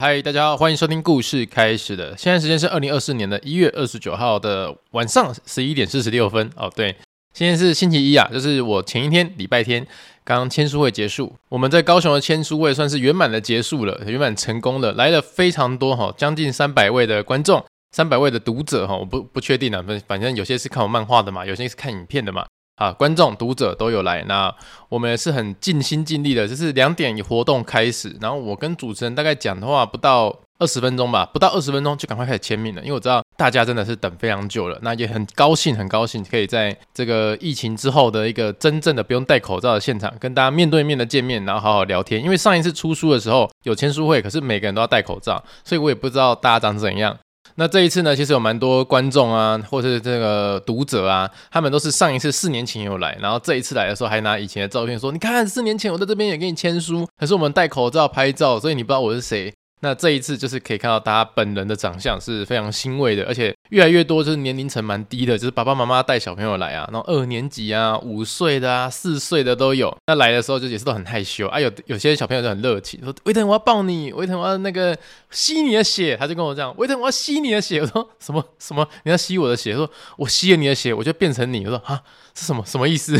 嗨，大家好，欢迎收听故事开始的。现在时间是二零二四年的一月二十九号的晚上十一点四十六分。哦，对，今天是星期一啊，就是我前一天礼拜天刚签书会结束，我们在高雄的签书会算是圆满的结束了，圆满成功了，来了非常多哈，将近三百位的观众，三百位的读者哈，我不不确定啊，反正有些是看我漫画的嘛，有些是看影片的嘛。啊，观众、读者都有来，那我们也是很尽心尽力的。就是两点以活动开始，然后我跟主持人大概讲的话不到二十分钟吧，不到二十分钟就赶快开始签名了，因为我知道大家真的是等非常久了。那也很高兴，很高兴可以在这个疫情之后的一个真正的不用戴口罩的现场，跟大家面对面的见面，然后好好聊天。因为上一次出书的时候有签书会，可是每个人都要戴口罩，所以我也不知道大家长怎样。那这一次呢，其实有蛮多观众啊，或是这个读者啊，他们都是上一次四年前有来，然后这一次来的时候还拿以前的照片说：“你看，四年前我在这边也给你签书，可是我们戴口罩拍照，所以你不知道我是谁。”那这一次就是可以看到大家本人的长相是非常欣慰的，而且越来越多就是年龄层蛮低的，就是爸爸妈妈带小朋友来啊，然后二年级啊、五岁的啊、四岁的都有。那来的时候就也是都很害羞啊，有有些小朋友就很热情，说：“威腾，我要抱你，威腾，我要那个吸你的血。”他就跟我这样：“维腾，我要吸你的血。”我说：“什么什么？你要吸我的血？”他说：“我吸了你的血，我就变成你。”我说：“啊，是什么什么意思？”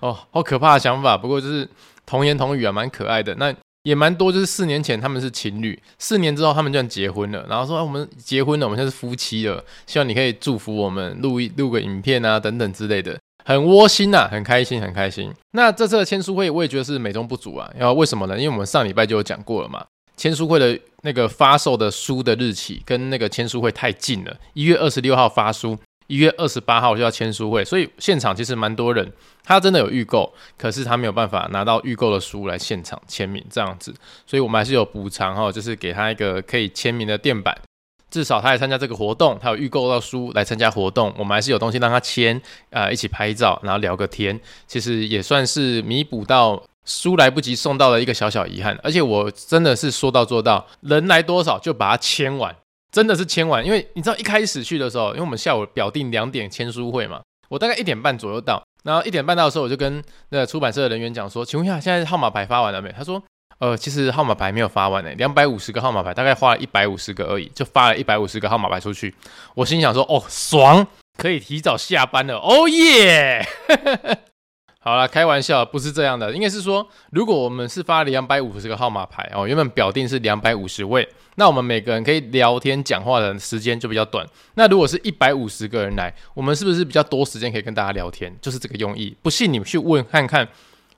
哦，好可怕的想法。不过就是童言童语啊，蛮可爱的。那。也蛮多，就是四年前他们是情侣，四年之后他们就结婚了，然后说、啊、我们结婚了，我们现在是夫妻了，希望你可以祝福我们录一录个影片啊等等之类的，很窝心呐、很开心很开心。那这次的签书会我也觉得是美中不足啊，要为什么呢？因为我们上礼拜就有讲过了嘛，签书会的那个发售的书的日期跟那个签书会太近了，一月二十六号发书。一月二十八号就要签书会，所以现场其实蛮多人，他真的有预购，可是他没有办法拿到预购的书来现场签名这样子，所以我们还是有补偿哈，就是给他一个可以签名的垫板，至少他来参加这个活动，他有预购到书来参加活动，我们还是有东西让他签，啊、一起拍照，然后聊个天，其实也算是弥补到书来不及送到的一个小小遗憾，而且我真的是说到做到，人来多少就把它签完。真的是签完，因为你知道一开始去的时候，因为我们下午表定两点签书会嘛，我大概一点半左右到，然后一点半到的时候，我就跟那个出版社的人员讲说，请问一下，现在号码牌发完了没？他说，呃，其实号码牌没有发完呢，两百五十个号码牌，大概花了一百五十个而已，就发了一百五十个号码牌出去。我心想说，哦，爽，可以提早下班了，哦耶！好啦，开玩笑，不是这样的，应该是说，如果我们是发两百五十个号码牌哦，原本表定是两百五十位。那我们每个人可以聊天讲话的时间就比较短。那如果是一百五十个人来，我们是不是比较多时间可以跟大家聊天？就是这个用意。不信你们去问看看，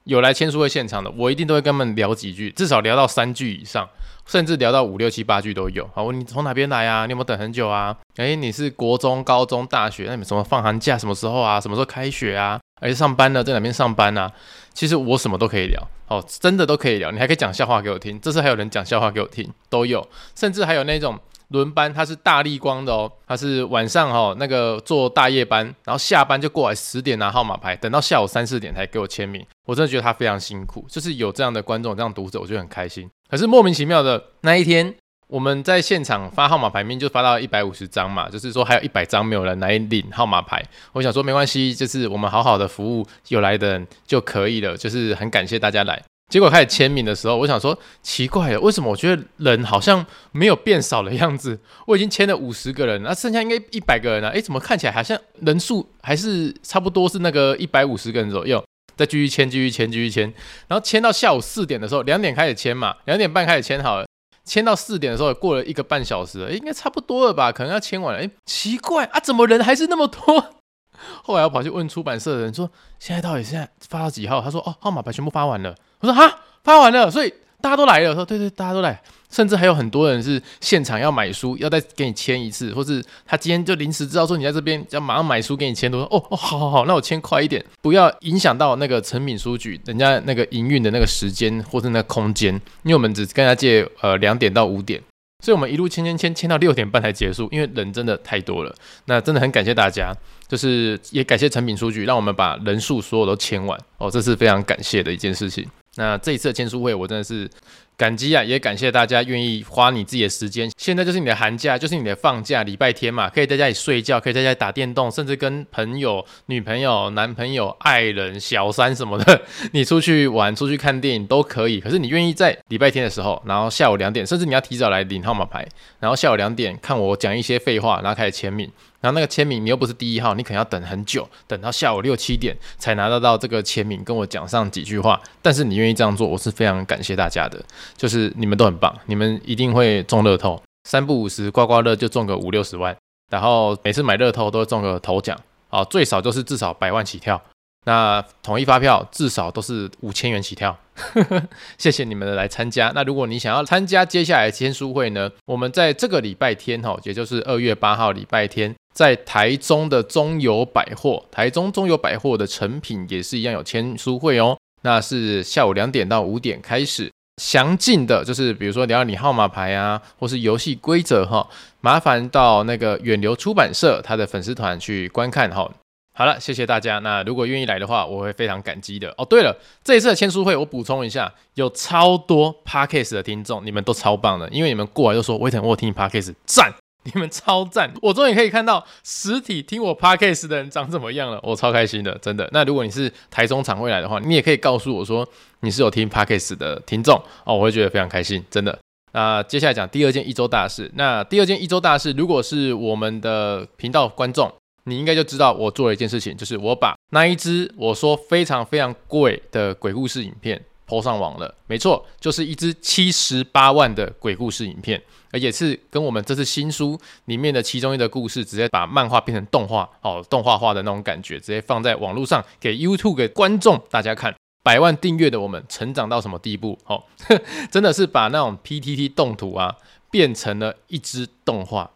有来签书会现场的，我一定都会跟他们聊几句，至少聊到三句以上，甚至聊到五六七八句都有。好，你从哪边来啊？你有没有等很久啊？诶，你是国中、高中、大学？那你们什么放寒假什么时候啊？什么时候开学啊？诶，上班呢？在哪边上班啊？其实我什么都可以聊。哦，真的都可以聊，你还可以讲笑话给我听。这次还有人讲笑话给我听，都有，甚至还有那种轮班，他是大立光的哦，他是晚上哦那个做大夜班，然后下班就过来十点拿号码牌，等到下午三四点才给我签名。我真的觉得他非常辛苦，就是有这样的观众、这样读者，我就很开心。可是莫名其妙的那一天。我们在现场发号码牌，面就发到一百五十张嘛，就是说还有一百张没有人来领号码牌。我想说没关系，就是我们好好的服务有来的人就可以了，就是很感谢大家来。结果开始签名的时候，我想说奇怪了，为什么我觉得人好像没有变少的样子？我已经签了五十个人，那剩下应该一百个人了，诶，怎么看起来好像人数还是差不多是那个一百五十个人左右？再继续签，继续签，继续签，然后签到下午四点的时候，两点开始签嘛，两点半开始签好了。签到四点的时候，过了一个半小时了，应该差不多了吧？可能要签完了。诶，奇怪啊，怎么人还是那么多？后来我跑去问出版社的人说，现在到底现在发到几号？他说，哦，号码牌全部发完了。我说，哈，发完了，所以。大家都来了，说对对，大家都来，甚至还有很多人是现场要买书，要再给你签一次，或是他今天就临时知道说你在这边，要马上买书给你签，都说哦哦，好好好，那我签快一点，不要影响到那个成品书局人家那个营运的那个时间或是那个空间，因为我们只跟他借呃两点到五点，所以我们一路签签签签到六点半才结束，因为人真的太多了。那真的很感谢大家，就是也感谢成品书局，让我们把人数所有都签完哦，这是非常感谢的一件事情。那这一次的签书会，我真的是。感激啊，也感谢大家愿意花你自己的时间。现在就是你的寒假，就是你的放假，礼拜天嘛，可以在家里睡觉，可以在家里打电动，甚至跟朋友、女朋友、男朋友、爱人、小三什么的，你出去玩、出去看电影都可以。可是你愿意在礼拜天的时候，然后下午两点，甚至你要提早来领号码牌，然后下午两点看我讲一些废话，然后开始签名。然后那个签名，你又不是第一号，你可能要等很久，等到下午六七点才拿得到这个签名，跟我讲上几句话。但是你愿意这样做，我是非常感谢大家的。就是你们都很棒，你们一定会中乐透，三不五时刮刮乐就中个五六十万，然后每次买乐透都中个头奖，啊，最少就是至少百万起跳。那统一发票至少都是五千元起跳，谢谢你们的来参加。那如果你想要参加接下来签书会呢？我们在这个礼拜天哈，也就是二月八号礼拜天，在台中的中友百货，台中中友百货的成品也是一样有签书会哦。那是下午两点到五点开始，详尽的就是比如说你要你号码牌啊，或是游戏规则哈，麻烦到那个远流出版社他的粉丝团去观看哈。好了，谢谢大家。那如果愿意来的话，我会非常感激的。哦，对了，这一次的签书会，我补充一下，有超多 Podcast 的听众，你们都超棒的，因为你们过来就说，威腾，我有听你 Podcast，赞，你们超赞，我终于可以看到实体听我 Podcast 的人长怎么样了，我超开心的，真的。那如果你是台中场会来的话，你也可以告诉我说你是有听 Podcast 的听众哦，我会觉得非常开心，真的。那接下来讲第二件一周大事。那第二件一周大事，如果是我们的频道观众。你应该就知道我做了一件事情，就是我把那一支我说非常非常贵的鬼故事影片 PO 上网了。没错，就是一支七十八万的鬼故事影片，而且是跟我们这次新书里面的其中一个故事，直接把漫画变成动画哦，动画化的那种感觉，直接放在网络上给 YouTube 给观众大家看。百万订阅的我们成长到什么地步？哦，真的是把那种 PTT 动图啊变成了一支动画。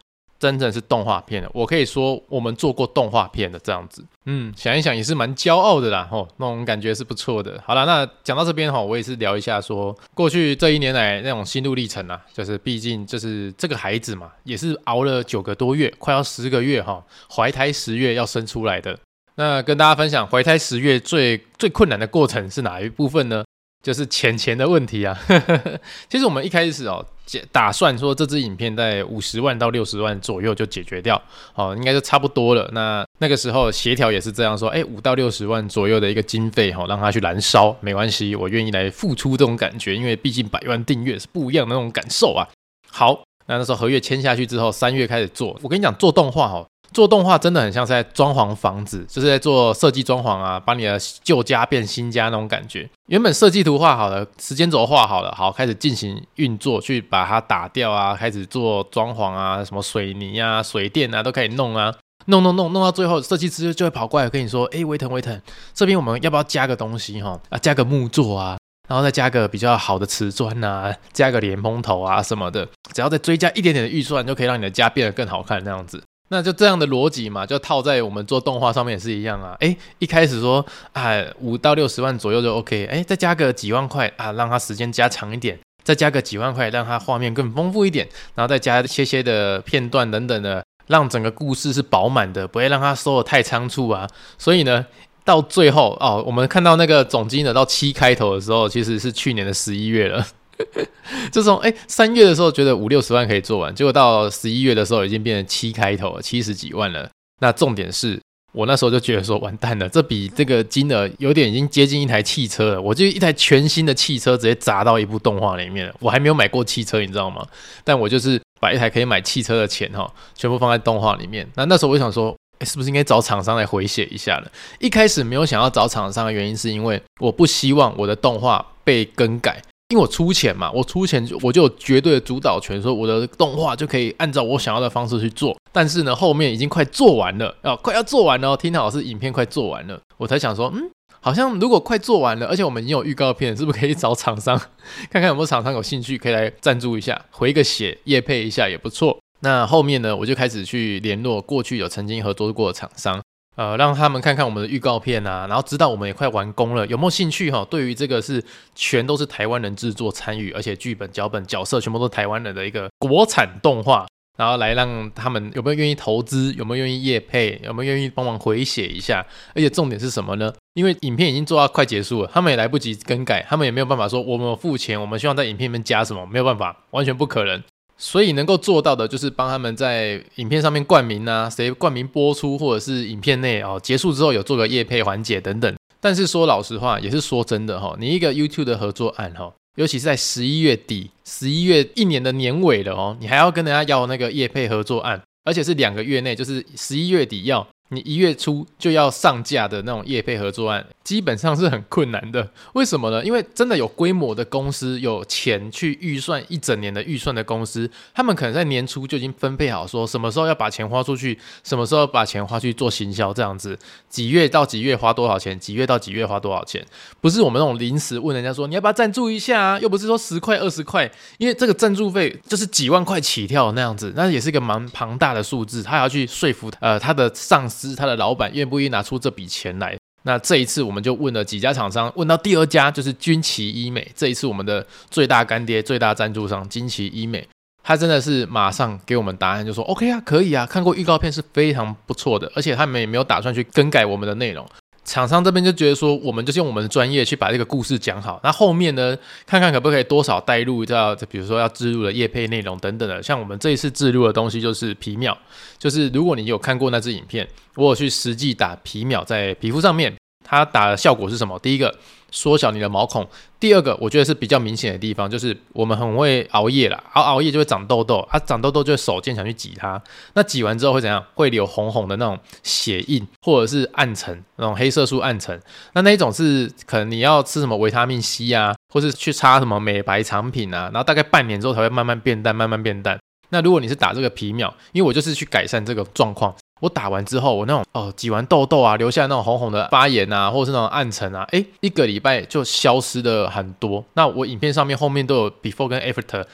真正是动画片的，我可以说我们做过动画片的这样子，嗯，想一想也是蛮骄傲的啦，吼，那种感觉是不错的。好了，那讲到这边哈，我也是聊一下说过去这一年来那种心路历程啊，就是毕竟就是这个孩子嘛，也是熬了九个多月，快要十个月哈，怀胎十月要生出来的。那跟大家分享怀胎十月最最困难的过程是哪一部分呢？就是钱钱的问题啊。其实我们一开始哦。打算说这支影片在五十万到六十万左右就解决掉，哦，应该就差不多了。那那个时候协调也是这样说，哎，五到六十万左右的一个经费，哈，让他去燃烧，没关系，我愿意来付出这种感觉，因为毕竟百万订阅是不一样的那种感受啊。好，那那时候合约签下去之后，三月开始做，我跟你讲，做动画哈。做动画真的很像是在装潢房子，就是在做设计装潢啊，把你的旧家变新家那种感觉。原本设计图画好了，时间轴画好了，好，开始进行运作，去把它打掉啊，开始做装潢啊，什么水泥啊、水电啊都可以弄啊，弄弄弄弄到最后，设计师就会跑过来跟你说：“哎，威腾威腾，这边我们要不要加个东西哈？啊，加个木座啊，然后再加个比较好的瓷砖啊，加个莲蓬头啊什么的，只要再追加一点点的预算，就可以让你的家变得更好看那样子。”那就这样的逻辑嘛，就套在我们做动画上面也是一样啊。诶，一开始说啊，五到六十万左右就 OK。诶，再加个几万块啊，让它时间加长一点，再加个几万块，让它画面更丰富一点，然后再加一些些的片段等等的，让整个故事是饱满的，不会让它收的太仓促啊。所以呢，到最后哦，我们看到那个总金额到七开头的时候，其实是去年的十一月了。这种哎，三月的时候觉得五六十万可以做完，结果到十一月的时候已经变成七开头了，七十几万了。那重点是我那时候就觉得说完蛋了，这比这个金额有点已经接近一台汽车了。我就一台全新的汽车直接砸到一部动画里面了。我还没有买过汽车，你知道吗？但我就是把一台可以买汽车的钱哈，全部放在动画里面。那那时候我就想说，哎，是不是应该找厂商来回血一下了？一开始没有想要找厂商的原因，是因为我不希望我的动画被更改。因为我出钱嘛，我出钱我就有绝对的主导权，说我的动画就可以按照我想要的方式去做。但是呢，后面已经快做完了，啊，快要做完了，听好是影片快做完了，我才想说，嗯，好像如果快做完了，而且我们已经有预告片，是不是可以找厂商 看看有没有厂商有兴趣可以来赞助一下，回个血，业配一下也不错。那后面呢，我就开始去联络过去有曾经合作过的厂商。呃，让他们看看我们的预告片啊，然后知道我们也快完工了，有没有兴趣哈？对于这个是全都是台湾人制作参与，而且剧本、脚本、角色全部都是台湾人的一个国产动画。然后来让他们有没有愿意投资，有没有愿意业配，有没有愿意帮忙回写一下？而且重点是什么呢？因为影片已经做到快结束了，他们也来不及更改，他们也没有办法说我们付钱，我们希望在影片里面加什么，没有办法，完全不可能。所以能够做到的就是帮他们在影片上面冠名啊，谁冠名播出，或者是影片内哦结束之后有做个业配环节等等。但是说老实话，也是说真的哈，你一个 YouTube 的合作案哈。尤其是在十一月底、十一月一年的年尾了哦，你还要跟人家要那个业配合作案，而且是两个月内，就是十一月底要。你一月初就要上架的那种业配合作案，基本上是很困难的。为什么呢？因为真的有规模的公司，有钱去预算一整年的预算的公司，他们可能在年初就已经分配好，说什么时候要把钱花出去，什么时候把钱花去做行销，这样子，几月到几月花多少钱，几月到几月花多少钱，不是我们那种临时问人家说你要不要赞助一下啊，又不是说十块二十块，因为这个赞助费就是几万块起跳那样子，那也是一个蛮庞大的数字，他要去说服呃他的上司。他的老板愿不愿意拿出这笔钱来？那这一次我们就问了几家厂商，问到第二家就是军旗医美。这一次我们的最大干爹、最大赞助商军旗医美，他真的是马上给我们答案，就说 OK 啊，可以啊，看过预告片是非常不错的，而且他们也没有打算去更改我们的内容。厂商这边就觉得说，我们就是用我们的专业去把这个故事讲好。那后面呢，看看可不可以多少带入到，比如说要置入的业配内容等等的。像我们这一次置入的东西就是皮秒，就是如果你有看过那支影片，我有去实际打皮秒在皮肤上面，它打的效果是什么？第一个。缩小你的毛孔。第二个，我觉得是比较明显的地方，就是我们很会熬夜啦，熬熬夜就会长痘痘，啊，长痘痘就会手贱想去挤它，那挤完之后会怎样？会留红红的那种血印，或者是暗沉那种黑色素暗沉。那那一种是可能你要吃什么维他命 C 啊，或是去擦什么美白产品啊，然后大概半年之后才会慢慢变淡，慢慢变淡。那如果你是打这个皮秒，因为我就是去改善这个状况。我打完之后，我那种哦挤完痘痘啊，留下那种红红的发炎啊，或者是那种暗沉啊，诶，一个礼拜就消失的很多。那我影片上面后面都有 before 跟 after，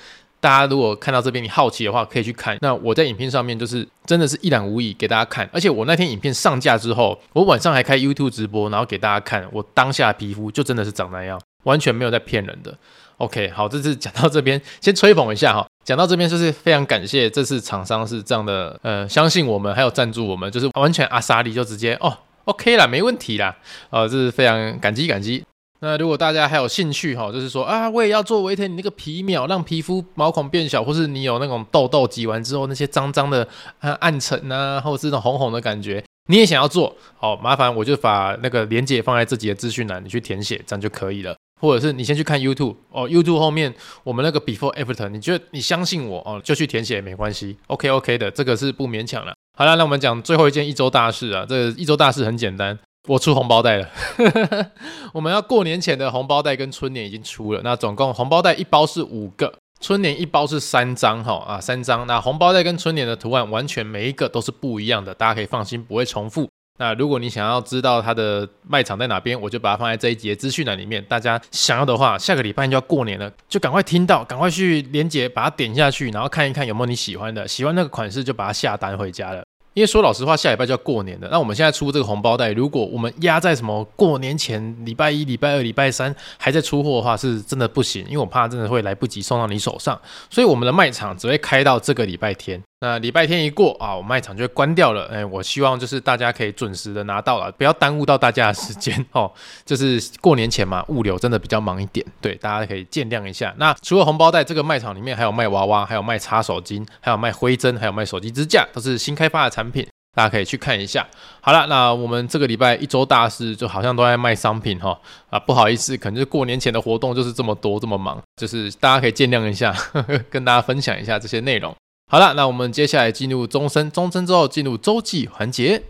大家如果看到这边你好奇的话，可以去看。那我在影片上面就是真的是一览无遗给大家看，而且我那天影片上架之后，我晚上还开 YouTube 直播，然后给大家看我当下皮肤就真的是长那样，完全没有在骗人的。OK，好，这次讲到这边，先吹捧一下哈。讲到这边就是非常感谢这次厂商是这样的，呃，相信我们还有赞助我们，就是完全阿莎力就直接哦，OK 啦，没问题啦，呃，这是非常感激感激。那如果大家还有兴趣哈，就是说啊，我也要做维腾你那个皮秒，让皮肤毛孔变小，或是你有那种痘痘挤完之后那些脏脏的暗暗沉啊，或者是那种红红的感觉，你也想要做，好麻烦我就把那个链接放在自己的资讯栏，你去填写，这样就可以了。或者是你先去看 YouTube 哦，YouTube 后面我们那个 Before After，你觉得你相信我哦，就去填写也没关系，OK OK 的，这个是不勉强了。好了，那我们讲最后一件一周大事啊，这个一周大事很简单，我出红包袋了。我们要过年前的红包袋跟春联已经出了，那总共红包袋一包是五个，春联一包是三张哈啊三张，那红包袋跟春联的图案完全每一个都是不一样的，大家可以放心不会重复。那如果你想要知道它的卖场在哪边，我就把它放在这一节资讯栏里面。大家想要的话，下个礼拜就要过年了，就赶快听到，赶快去连接，把它点下去，然后看一看有没有你喜欢的，喜欢那个款式就把它下单回家了。因为说老实话，下礼拜就要过年了。那我们现在出这个红包袋，如果我们压在什么过年前礼拜一、礼拜二、礼拜三还在出货的话，是真的不行，因为我怕真的会来不及送到你手上。所以我们的卖场只会开到这个礼拜天。那礼拜天一过啊，我卖场就会关掉了。哎，我希望就是大家可以准时的拿到了，不要耽误到大家的时间 哦。就是过年前嘛，物流真的比较忙一点，对，大家可以见谅一下。那除了红包袋，这个卖场里面还有卖娃娃，还有卖擦手巾，还有卖灰针，还有卖手机支架，都是新开发的产品，大家可以去看一下。好了，那我们这个礼拜一周大事就好像都在卖商品哈啊，不好意思，可能就是过年前的活动就是这么多这么忙，就是大家可以见谅一下，呵呵，跟大家分享一下这些内容。好了，那我们接下来进入钟声，钟声之后进入周记环节。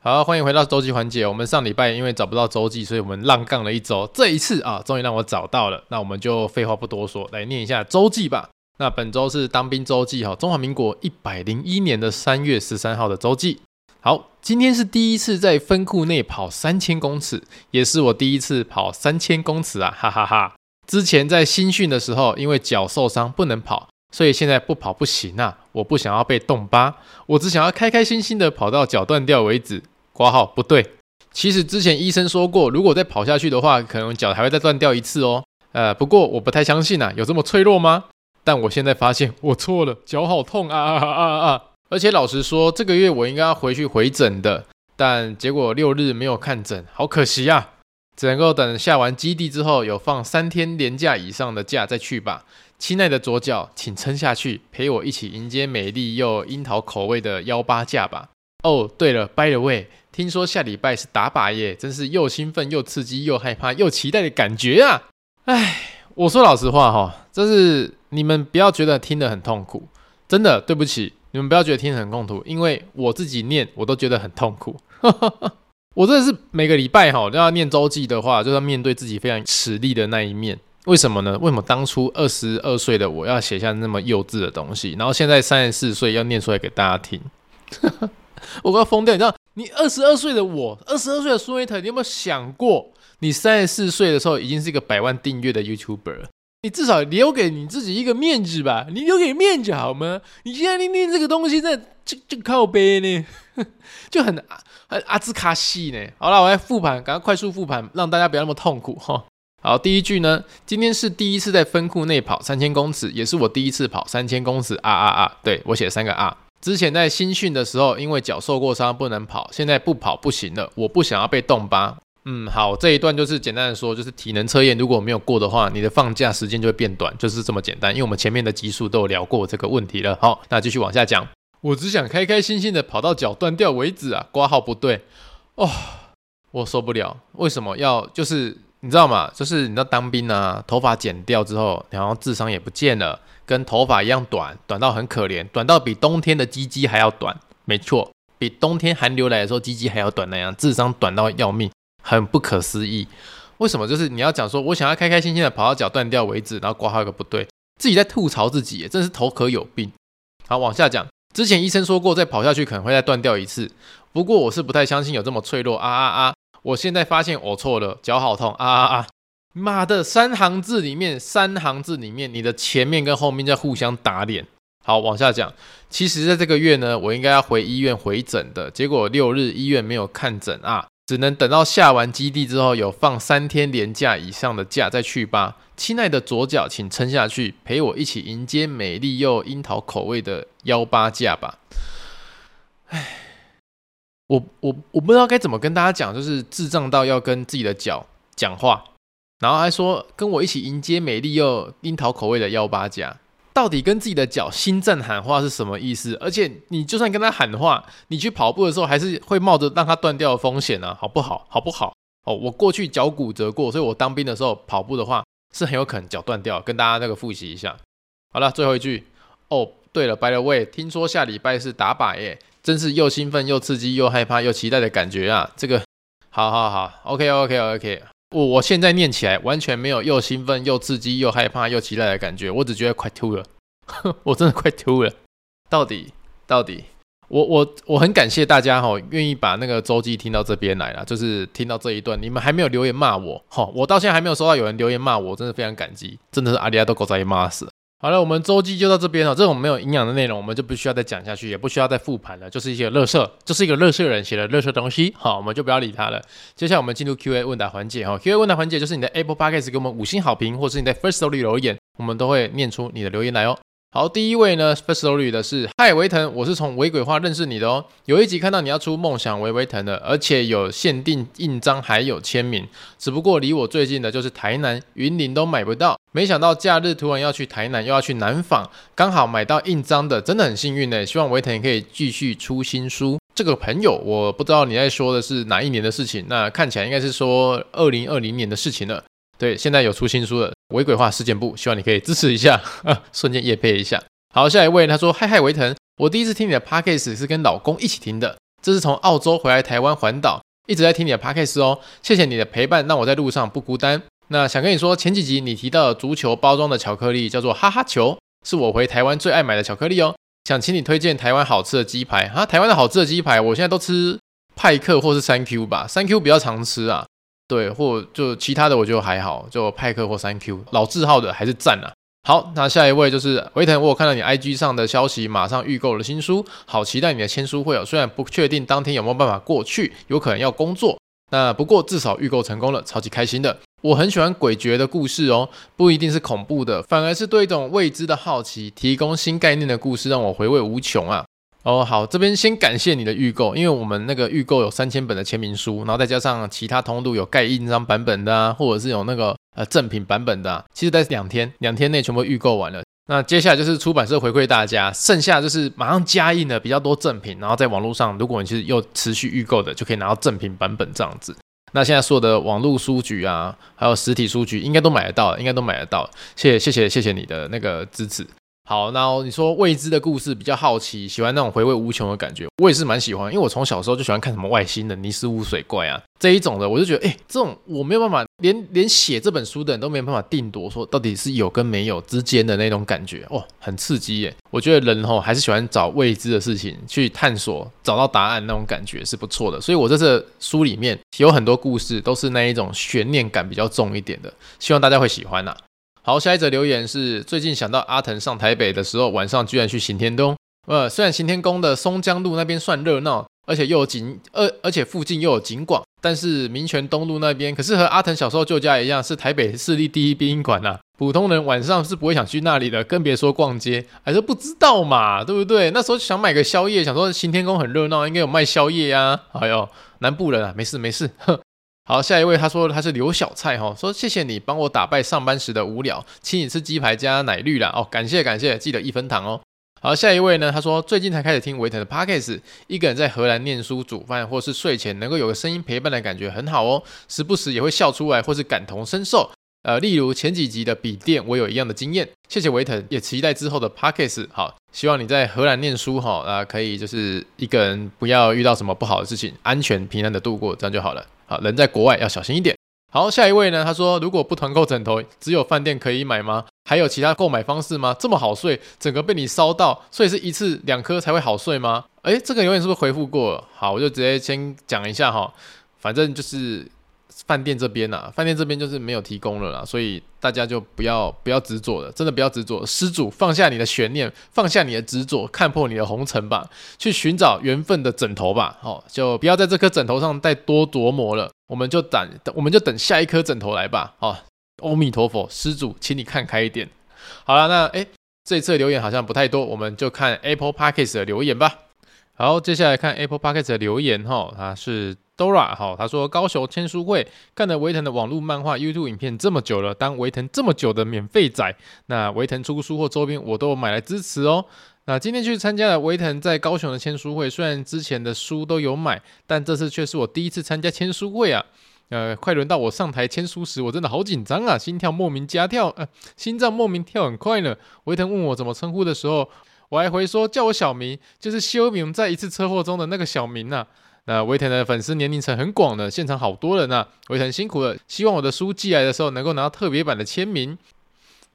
好，欢迎回到周记环节。我们上礼拜因为找不到周记，所以我们浪杠了一周。这一次啊，终于让我找到了。那我们就废话不多说，来念一下周记吧。那本周是当兵周记哈，中华民国一百零一年的三月十三号的周记。好，今天是第一次在分库内跑三千公尺，也是我第一次跑三千公尺啊，哈哈哈！之前在新训的时候，因为脚受伤不能跑，所以现在不跑不行啊！我不想要被冻疤，我只想要开开心心的跑到脚断掉为止。括号不对，其实之前医生说过，如果再跑下去的话，可能脚还会再断掉一次哦。呃，不过我不太相信啊，有这么脆弱吗？但我现在发现我错了，脚好痛啊啊啊啊！而且老实说，这个月我应该要回去回诊的，但结果六日没有看诊，好可惜啊！只能够等下完基地之后，有放三天连假以上的假再去吧。亲爱的左脚，请撑下去，陪我一起迎接美丽又樱桃口味的幺八假吧。哦，对了，by the way，听说下礼拜是打靶耶，真是又兴奋又刺激又害怕又期待的感觉啊！唉，我说老实话哈，这是你们不要觉得听得很痛苦，真的对不起，你们不要觉得听得很痛苦，因为我自己念我都觉得很痛苦。我真的是每个礼拜哈都要念周记的话，就要面对自己非常吃力的那一面。为什么呢？为什么当初二十二岁的我要写下那么幼稚的东西，然后现在三十四岁要念出来给大家听？我快要疯掉！你知道，你二十二岁的我，二十二岁的苏维特，你有没有想过，你三十四岁的时候已经是一个百万订阅的 YouTuber？你至少留给你自己一个面子吧？你留给面子好吗？你现在念念这个东西，在就就靠背呢，就很很阿兹卡西呢。好了，我来复盘，赶快快速复盘，让大家不要那么痛苦哈。好，第一句呢，今天是第一次在分库内跑三千公尺，也是我第一次跑三千公尺啊啊啊！对，我写三个啊。之前在新训的时候，因为脚受过伤不能跑，现在不跑不行了，我不想要被冻疤。嗯，好，这一段就是简单的说，就是体能测验如果没有过的话，你的放假时间就会变短，就是这么简单。因为我们前面的集数都有聊过这个问题了。好，那继续往下讲。我只想开开心心的跑到脚断掉为止啊！挂号不对哦，我受不了，为什么要就是？你知道吗？就是你知道当兵啊，头发剪掉之后，然后智商也不见了，跟头发一样短，短到很可怜，短到比冬天的鸡鸡还要短。没错，比冬天寒流来的时候鸡鸡还要短那样，智商短到要命，很不可思议。为什么？就是你要讲说我想要开开心心的跑到脚断掉为止，然后挂号一个不对，自己在吐槽自己，真是头壳有病。好，往下讲，之前医生说过再跑下去可能会再断掉一次，不过我是不太相信有这么脆弱啊啊啊！我现在发现我错了，脚好痛啊啊啊！妈的，三行字里面，三行字里面，你的前面跟后面在互相打脸。好，往下讲。其实，在这个月呢，我应该要回医院回诊的，结果六日医院没有看诊啊，只能等到下完基地之后有放三天连假以上的假再去吧。亲爱的左脚，请撑下去，陪我一起迎接美丽又樱桃口味的幺八假吧。唉。我我我不知道该怎么跟大家讲，就是智障到要跟自己的脚讲话，然后还说跟我一起迎接美丽又樱桃口味的幺八假，到底跟自己的脚心脏喊话是什么意思？而且你就算跟他喊话，你去跑步的时候还是会冒着让他断掉的风险呢，好不好？好不好？哦，我过去脚骨折过，所以我当兵的时候跑步的话是很有可能脚断掉，跟大家那个复习一下。好了，最后一句哦，对了，by the way，听说下礼拜是打靶耶。真是又兴奋又刺激又害怕又期待的感觉啊！这个，好好好，OK OK OK，我我现在念起来完全没有又兴奋又刺激又害怕又期待的感觉，我只觉得快吐了，我真的快吐了。到底到底，我我我很感谢大家哈，愿意把那个周记听到这边来了，就是听到这一段，你们还没有留言骂我哈，我到现在还没有收到有人留言骂我，真的非常感激，真的是阿里阿多狗仔骂死。好了，我们周记就到这边了。这种没有营养的内容，我们就不需要再讲下去，也不需要再复盘了。就是一些垃圾，就是一个垃圾人写的垃圾东西。好，我们就不要理他了。接下来我们进入 Q&A 问答环节。哈，Q&A 问答环节就是你的 Apple Podcast 给我们五星好评，或是你在 Firstory 留言，我们都会念出你的留言来哦。好，第一位呢，Firstory 的是嗨维腾，我是从微鬼话认识你的哦。有一集看到你要出梦想微微腾的，而且有限定印章，还有签名。只不过离我最近的就是台南、云林都买不到。没想到假日突然要去台南，又要去南纺，刚好买到印章的，真的很幸运呢。希望维腾也可以继续出新书。这个朋友，我不知道你在说的是哪一年的事情，那看起来应该是说二零二零年的事情了。对，现在有出新书了，微鬼话事件簿，希望你可以支持一下，瞬间业配一下。好，下一位他说：嗨嗨，维腾，我第一次听你的 podcast 是跟老公一起听的，这是从澳洲回来台湾环岛，一直在听你的 podcast 哦，谢谢你的陪伴，让我在路上不孤单。那想跟你说，前几集你提到足球包装的巧克力叫做哈哈球，是我回台湾最爱买的巧克力哦。想请你推荐台湾好吃的鸡排啊。台湾的好吃的鸡排，我现在都吃派克或是三 Q 吧，三 Q 比较常吃啊。对，或就其他的我觉得还好，就派克或三 Q 老字号的还是赞啊。好，那下一位就是维腾，我有看到你 IG 上的消息，马上预购了新书，好期待你的签书会哦。虽然不确定当天有没有办法过去，有可能要工作，那不过至少预购成功了，超级开心的。我很喜欢诡谲的故事哦，不一定是恐怖的，反而是对一种未知的好奇，提供新概念的故事，让我回味无穷啊。哦，好，这边先感谢你的预购，因为我们那个预购有三千本的签名书，然后再加上其他通路有盖印章版本的啊，或者是有那个呃赠品版本的，其实在两天两天内全部预购完了。那接下来就是出版社回馈大家，剩下就是马上加印的比较多赠品，然后在网络上，如果你其实又持续预购的，就可以拿到赠品版本这样子。那现在所有的网络书局啊，还有实体书局应该都买得到，应该都买得到。谢谢谢谢谢谢你的那个支持。好，那你说未知的故事比较好奇，喜欢那种回味无穷的感觉，我也是蛮喜欢，因为我从小时候就喜欢看什么外星人、尼斯湖水怪啊这一种的，我就觉得，哎，这种我没有办法，连连写这本书的人都没有办法定夺，说到底是有跟没有之间的那种感觉，哦，很刺激耶！我觉得人吼还是喜欢找未知的事情去探索，找到答案那种感觉是不错的，所以我这次书里面有很多故事都是那一种悬念感比较重一点的，希望大家会喜欢呐、好，下一则留言是最近想到阿腾上台北的时候，晚上居然去行天宫。呃，虽然行天宫的松江路那边算热闹，而且又有景，而而且附近又有景广，但是民权东路那边可是和阿腾小时候旧家一样，是台北市立第一殡仪馆呐。普通人晚上是不会想去那里的，更别说逛街，还是不知道嘛，对不对？那时候想买个宵夜，想说行天宫很热闹，应该有卖宵夜呀。哎呦，南部人啊，没事没事，哼。好，下一位他说他是刘小菜哈，说谢谢你帮我打败上班时的无聊，请你吃鸡排加奶绿啦哦，感谢感谢，记得一分糖哦。好，下一位呢，他说最近才开始听维特的 Podcast，一个人在荷兰念书、煮饭或是睡前能够有个声音陪伴的感觉很好哦，时不时也会笑出来或是感同身受。呃，例如前几集的笔电，我有一样的经验。谢谢维腾，也期待之后的 Podcast。好，希望你在荷兰念书哈，啊，可以就是一个人不要遇到什么不好的事情，安全平安的度过，这样就好了。好，人在国外要小心一点。好，下一位呢？他说，如果不团购枕头，只有饭店可以买吗？还有其他购买方式吗？这么好睡，整个被你烧到，所以是一次两颗才会好睡吗？诶，这个永远是不是回复过？好，我就直接先讲一下哈，反正就是。饭店这边啊，饭店这边就是没有提供了啦，所以大家就不要不要执着了，真的不要执着。施主放下你的悬念，放下你的执着，看破你的红尘吧，去寻找缘分的枕头吧。好，就不要在这颗枕头上再多琢磨了。我们就等，我们就等下一颗枕头来吧。好，阿弥陀佛，施主，请你看开一点。好了，那诶，这一次留言好像不太多，我们就看 Apple Podcast 的留言吧。好，接下来看 Apple Podcast 的留言哈，他是。Dora 好，他说高雄签书会看了维腾的网络漫画 YouTube 影片这么久了，当维腾这么久的免费仔，那维腾出书或周边我都有买来支持哦。那今天去参加了维腾在高雄的签书会，虽然之前的书都有买，但这次却是我第一次参加签书会啊。呃，快轮到我上台签书时，我真的好紧张啊，心跳莫名加跳，呃，心脏莫名跳很快呢。维腾问我怎么称呼的时候，我还回说叫我小明，就是修明在一次车祸中的那个小明呐、啊。那维腾的粉丝年龄层很广的，现场好多人啊，维腾辛苦了，希望我的书寄来的时候能够拿到特别版的签名。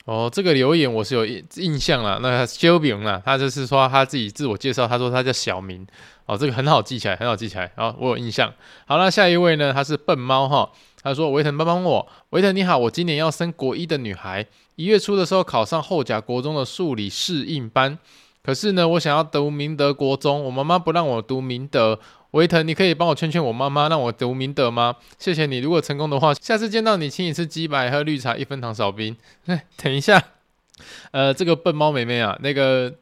哦，这个留言我是有印象了，那修明啊，他就是说他自己自我介绍，他说他叫小明。哦，这个很好记起来，很好记起来。好，我有印象。好，那下一位呢？他是笨猫哈，他说维腾帮帮我，维腾你好，我今年要升国一的女孩，一月初的时候考上后甲国中的数理适应班，可是呢，我想要读明德国中，我妈妈不让我读明德。维腾，你可以帮我劝劝我妈妈，让我读明德吗？谢谢你。如果成功的话，下次见到你，请你吃鸡排，喝绿茶，一分糖少冰。哎，等一下，呃，这个笨猫妹妹啊，那个，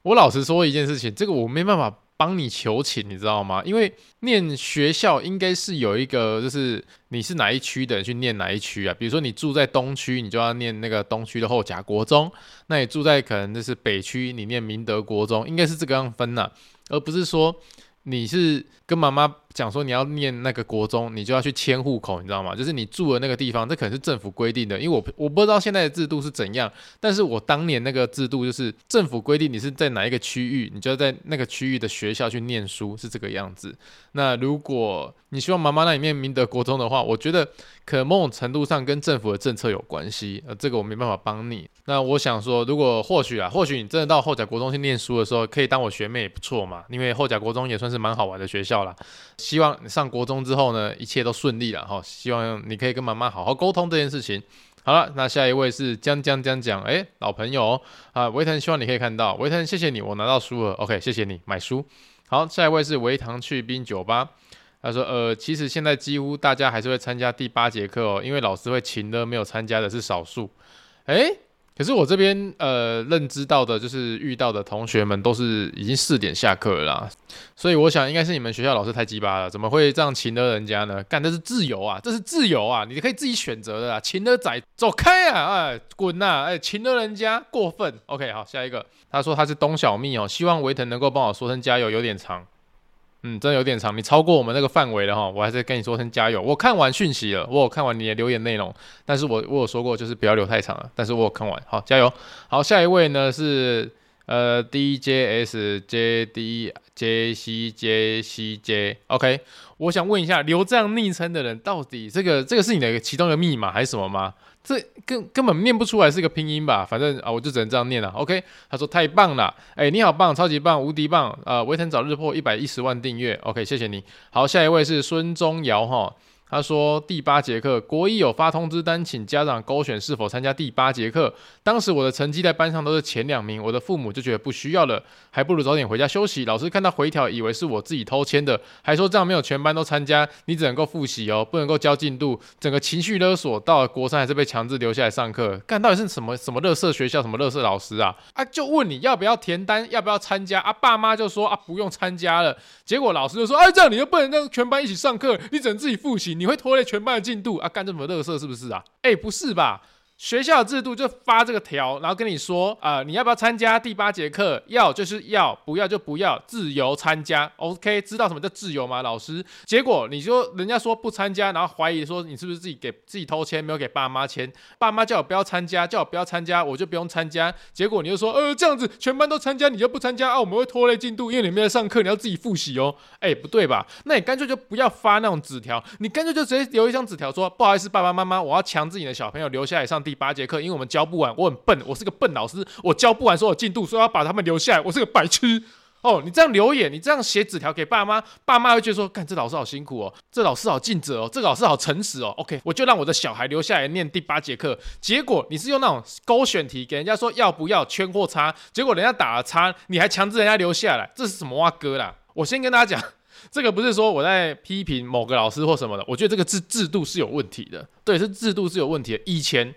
我老实说一件事情，这个我没办法帮你求情，你知道吗？因为念学校应该是有一个，就是你是哪一区的人去念哪一区啊。比如说你住在东区，你就要念那个东区的后甲国中；那你住在可能就是北区，你念明德国中，应该是这个样分呐、而不是说。你是跟妈妈讲说你要念那个国中，你就要去迁户口，你知道吗？就是你住的那个地方，这可能是政府规定的。因为我我不知道现在的制度是怎样，但是我当年那个制度就是政府规定你是在哪一个区域，你就要在那个区域的学校去念书，是这个样子。那如果你希望妈妈那里面明德国中的话，我觉得可能某种程度上跟政府的政策有关系，呃，这个我没办法帮你。那我想说，如果或许啊，或许你真的到后甲国中去念书的时候，可以当我学妹也不错嘛，因为后甲国中也算是蛮好玩的学校啦。希望你上国中之后呢，一切都顺利了哈。希望你可以跟妈妈好好沟通这件事情。好了，那下一位是江江江讲，哎，老朋友啊，维腾，希望你可以看到，维腾，谢谢你，我拿到书了，OK，谢谢你买书。好，下一位是维唐去冰酒吧，他说，呃，其实现在几乎大家还是会参加第八节课哦，因为老师会勤的，没有参加的是少数。诶。可是我这边呃认知到的，就是遇到的同学们都是已经四点下课了啦，所以我想应该是你们学校老师太鸡巴了，怎么会这样请了人家呢？干，这是自由啊，这是自由啊，你可以自己选择的啦，请了仔走开啊，哎滚呐，哎请了人家过分。OK，好，下一个，他说他是东小蜜哦，希望维腾能够帮我说声加油，有点长。嗯，真的有点长，你超过我们那个范围了哈，我还是跟你说声加油。我看完讯息了，我有看完你的留言内容，但是我我有说过就是不要留太长了，但是我有看完，好加油。好，下一位呢是呃 D J S J D J C J C J，OK，我想问一下，留这样昵称的人到底这个这个是你的其中一个密码还是什么吗？这根根本念不出来是一个拼音吧？反正啊，我就只能这样念了。OK，他说太棒了，哎，你好棒，超级棒，无敌棒，呃，维腾早日破一百一十万订阅。OK，谢谢你。好，下一位是孙宗尧哈。他说第八节课，国一有发通知单，请家长勾选是否参加第八节课。当时我的成绩在班上都是前两名，我的父母就觉得不需要了，还不如早点回家休息。老师看到回条，以为是我自己偷签的，还说这样没有全班都参加，你只能够复习哦，不能够交进度。整个情绪勒索，到了国三还是被强制留下来上课。干，到底是什么什么乐色学校，什么乐色老师啊？啊，就问你要不要填单，要不要参加啊？爸妈就说啊不用参加了。结果老师就说，哎，这样你就不能让全班一起上课，你只能自己复习。你会拖累全班的进度啊？干这么乐色是不是啊？哎、不是吧？学校制度就发这个条，然后跟你说啊、你要不要参加第八节课？要就是要，不要就不要，自由参加。OK，知道什么叫自由吗？老师？结果你说人家说不参加，然后怀疑说你是不是自己给自己偷签，没有给爸妈签？爸妈叫我不要参加，叫我不要参加，我就不用参加。结果你就说呃这样子，全班都参加，你就不参加啊？我们会拖累进度，因为你没有上课，你要自己复习哦。哎、不对吧？那你干脆就不要发那种纸条，你干脆就直接留一张纸条说不好意思，爸爸妈妈，我要强制你的小朋友留下来上第第八节课，因为我们教不完，我很笨，我是个笨老师，我教不完所有进度，所以要把他们留下来，我是个白痴哦。你这样留言，你这样写纸条给爸妈，爸妈会觉得说，干这老师好辛苦哦，这老师好尽责哦，这老师好诚实哦。OK，我就让我的小孩留下来念第八节课。结果你是用那种勾选题给人家说要不要圈或叉，结果人家打了叉，你还强制人家留下来，这是什么哇哥啦？我先跟大家讲。这个不是说我在批评某个老师或什么的，我觉得这个制制度是有问题的。对，是制度是有问题的。以前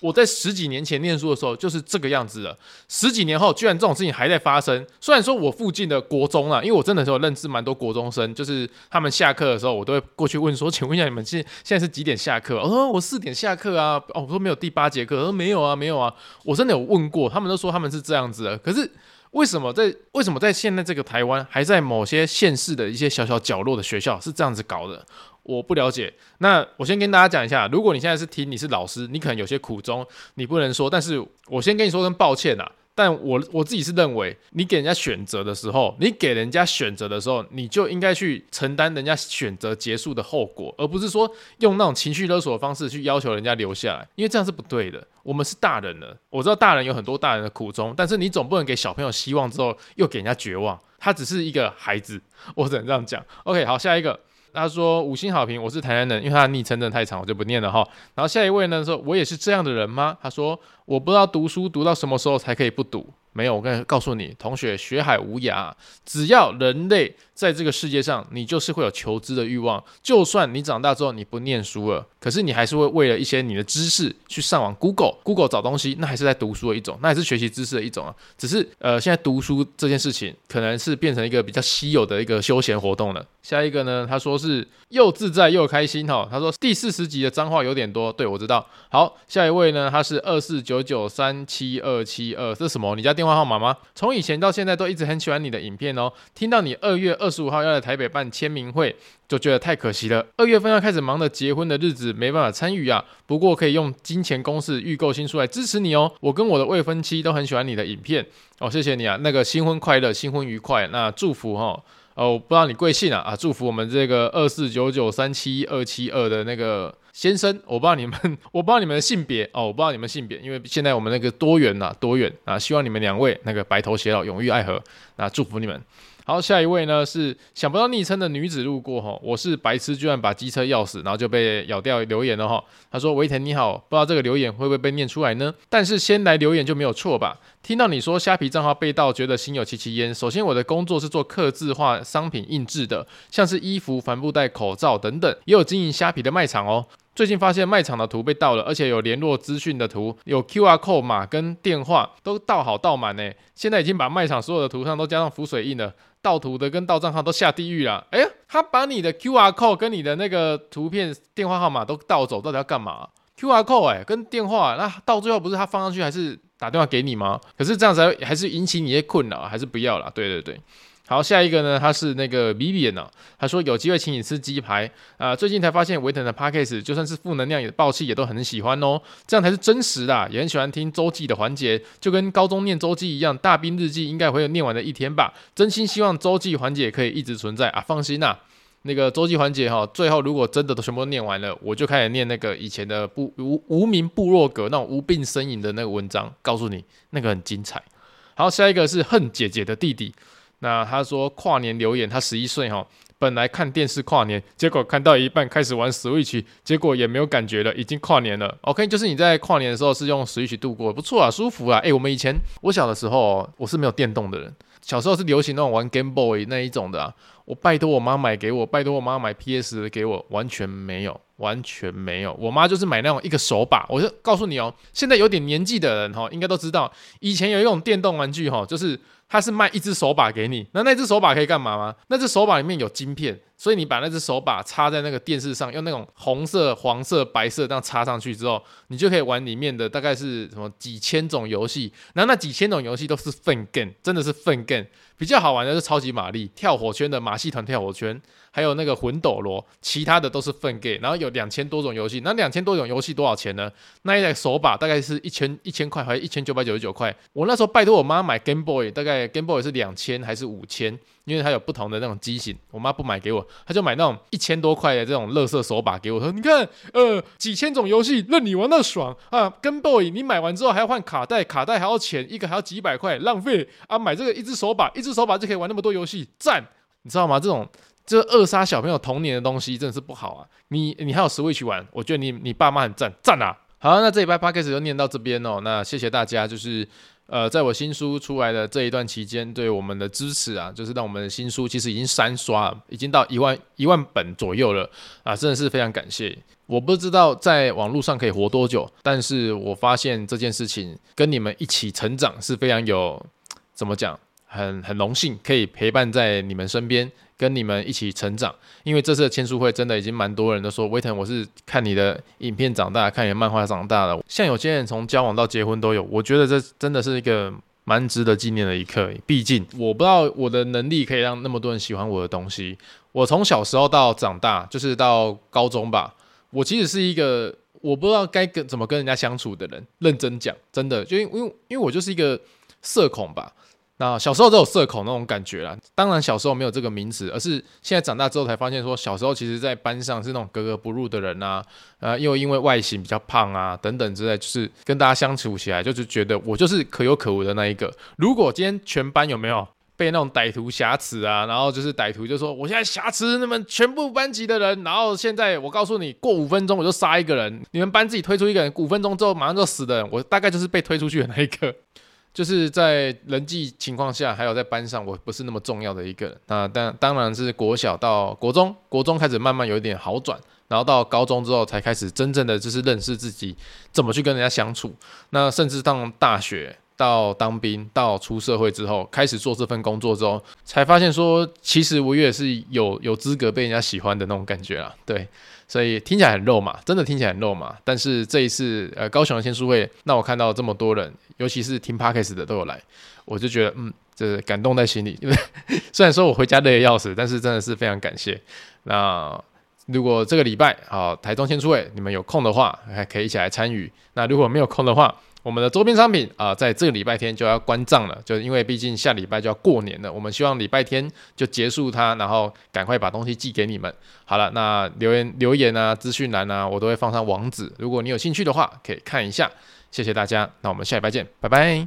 我在十几年前念书的时候就是这个样子的，十几年后居然这种事情还在发生。虽然说我附近的国中啊，因为我真的是有认识蛮多国中生，就是他们下课的时候，我都会过去问说：“请问一下，你们现现在是几点下课？”我说：“我四点下课啊。”哦，我说没有第八节课，他说没有啊，没有啊。我真的有问过，他们都说他们是这样子的，可是。为什么在为什么在现在这个台湾，还在某些县市的一些小小角落的学校是这样子搞的？我不了解。那我先跟大家讲一下，如果你现在是听你是老师，你可能有些苦衷，你不能说。但是我先跟你说声抱歉啊。但我我自己是认为，你给人家选择的时候，你给人家选择的时候，你就应该去承担人家选择结束的后果，而不是说用那种情绪勒索的方式去要求人家留下来，因为这样是不对的。我们是大人了，我知道大人有很多大人的苦衷，但是你总不能给小朋友希望之后又给人家绝望。他只是一个孩子，我只能这样讲。OK，好，下一个。他说五星好评，我是台南人，因为他的昵称真的太长，我就不念了哈。然后下一位呢说，我也是这样的人吗？他说我不知道读书读到什么时候才可以不读。没有，我跟告诉你，同学，学海无涯，只要人类在这个世界上，你就是会有求知的欲望。就算你长大之后你不念书了，可是你还是会为了一些你的知识去上网 Google，Google 找东西，那还是在读书的一种，那还是学习知识的一种啊。只是呃，现在读书这件事情可能是变成一个比较稀有的一个休闲活动了。下一个呢，他说是又自在又开心哈。他说第四十集的脏话有点多，对，我知道。好，下一位呢，他是二四九九三七二七二，这是什么？你家电电话号码吗？从以前到现在都一直很喜欢你的影片哦。听到你二月二十五号要来台北办签名会，就觉得太可惜了。二月份要开始忙的结婚的日子，没办法参与啊。不过可以用金钱公式预购新书来支持你哦。我跟我的未婚妻都很喜欢你的影片哦，谢谢你啊。那个新婚快乐，新婚愉快。那祝福哈。哦，不知道你贵姓啊啊！祝福我们这个二四九九三七二七二的那个先生，我不知道你们，我不知道你们的性别哦，我不知道你们性别，因为现在我们那个多元呐、啊，多元啊，希望你们两位那个白头偕老，永浴爱河，那祝福你们。好，下一位呢是想不到昵称的女子路过哈，我是白痴，居然把机车钥匙，然后就被咬掉留言了哈。他说：“维腾你好，不知道这个留言会不会被念出来呢？但是先来留言就没有错吧？听到你说虾皮账号被盗，觉得心有戚戚焉。首先，我的工作是做刻字化商品印制的，像是衣服、帆布袋、口罩等等，也有经营虾皮的卖场哦。最近发现卖场的图被盗了，而且有联络资讯的图，有 QR 码跟电话都盗好盗满呢。现在已经把卖场所有的图上都加上浮水印了。”盗图的跟盗账号都下地狱了。哎，他把你的 QR 码跟你的那个图片、电话号码都盗走，到底要干嘛？QR 码哎，跟电话，那到最后不是他放上去，还是打电话给你吗？可是这样子还是引起你的困扰，还是不要了。对对对。好，下一个呢，他是那个 Vivian 呢、啊，他说有机会请你吃鸡排啊、最近才发现维腾的 Podcast 就算是负能量也爆气也都很喜欢哦，这样才是真实的，也很喜欢听周记的环节，就跟高中念周记一样，大兵日记应该会有念完的一天吧，真心希望周记环节可以一直存在啊，放心呐、那个周记环节哈，最后如果真的都全部念完了，我就开始念那个以前的部无无名部落格那种无病呻吟的那个文章，告诉你那个很精彩。好，下一个是恨姐姐的弟弟。那他说跨年留言，他十一岁哈，本来看电视跨年，结果看到一半开始玩 Switch，结果也没有感觉了，已经跨年了。OK，就是你在跨年的时候是用 Switch 度过，不错啊，舒服啊。诶，我们以前我小的时候，我是没有电动的人，小时候是流行那种玩 Game Boy 那一种的。我拜托我妈买给我，拜托我妈买 PS 给我，完全没有，完全没有。我妈就是买那种一个手把。我就告诉你哦，现在有点年纪的人哈，应该都知道，以前有一种电动玩具哈，就是。他是卖一只手把给你，那那只手把可以干嘛吗？那只手把里面有晶片，所以你把那只手把插在那个电视上，用那种红色、黄色、白色这样插上去之后，你就可以玩里面的大概是什么几千种游戏。然后那几千种游戏都是粪 game，真的是粪 game。比较好玩的是超级玛丽、跳火圈的马戏团跳火圈，还有那个魂斗罗，其他的都是粪给。然后有两千多种游戏，那两千多种游戏多少钱呢？那一台手把大概是一千一千块，还是一千九百九十九块？我那时候拜托我妈买 Game Boy，大概 Game Boy 是两千还是五千？因为它有不同的那种机型，我妈不买给我，她就买那种一千多块的这种垃圾手把给我，说你看，呃，几千种游戏任你玩到爽啊跟 Boy 你买完之后还要换卡带，卡带还要钱，一个还要几百块，浪费啊！买这个一只手把，一只手把就可以玩那么多游戏，赞！你知道吗？这种这扼杀小朋友童年的东西真的是不好啊！你你还有 Switch 玩，我觉得你你爸妈很赞赞啊！好，那这礼拜 p o d c a s 就念到这边哦，那谢谢大家，就是。呃，在我新书出来的这一段期间，对我们的支持啊，就是让我们的新书其实已经三刷，已经到一万一万本左右了啊，真的是非常感谢。我不知道在网络上可以活多久，但是我发现这件事情跟你们一起成长是非常有，怎么讲，很很荣幸可以陪伴在你们身边。跟你们一起成长，因为这次的签书会真的已经蛮多人都说，威腾，我是看你的影片长大，看你的漫画长大的。像有些人从交往到结婚都有，我觉得这真的是一个蛮值得纪念的一刻。毕竟我不知道我的能力可以让那么多人喜欢我的东西。我从小时候到长大，就是到高中吧，我其实是一个我不知道该跟怎么跟人家相处的人。认真讲，真的，就因为因为我就是一个社恐吧。那小时候都有社恐那种感觉啦，当然小时候没有这个名词，而是现在长大之后才发现说，小时候其实在班上是那种格格不入的人啊，呃，又因为外形比较胖啊等等之类，就是跟大家相处起来就是觉得我就是可有可无的那一个。如果今天全班有没有被那种歹徒挟持啊，然后就是歹徒就说我现在挟持你们全部班级的人，然后现在我告诉你，过五分钟我就杀一个人，你们班自己推出一个人，五分钟之后马上就死的人，我大概就是被推出去的那一个。就是在人际情况下，还有在班上，我不是那么重要的一个人。那当当然是国小到国中，国中开始慢慢有一点好转，然后到高中之后才开始真正的就是认识自己，怎么去跟人家相处。那甚至到大学，到当兵，到出社会之后，开始做这份工作之后，才发现说，其实我也是有有资格被人家喜欢的那种感觉啊。对，所以听起来很肉嘛，真的听起来很肉嘛。但是这一次，呃，高雄的签书会，让我看到这么多人，尤其是听 Parkes 的都有来，我就觉得，嗯，这感动在心里。因 为虽然说我回家累得要死，但是真的是非常感谢。那如果这个礼拜啊，台中签书会你们有空的话，还可以一起来参与。那如果没有空的话，我们的周边商品啊、在这个礼拜天就要关账了，就是因为毕竟下礼拜就要过年了。我们希望礼拜天就结束它，然后赶快把东西寄给你们。好了，那留言留言啊，资讯栏啊，我都会放上网址。如果你有兴趣的话，可以看一下。谢谢大家，那我们下礼拜见，拜拜。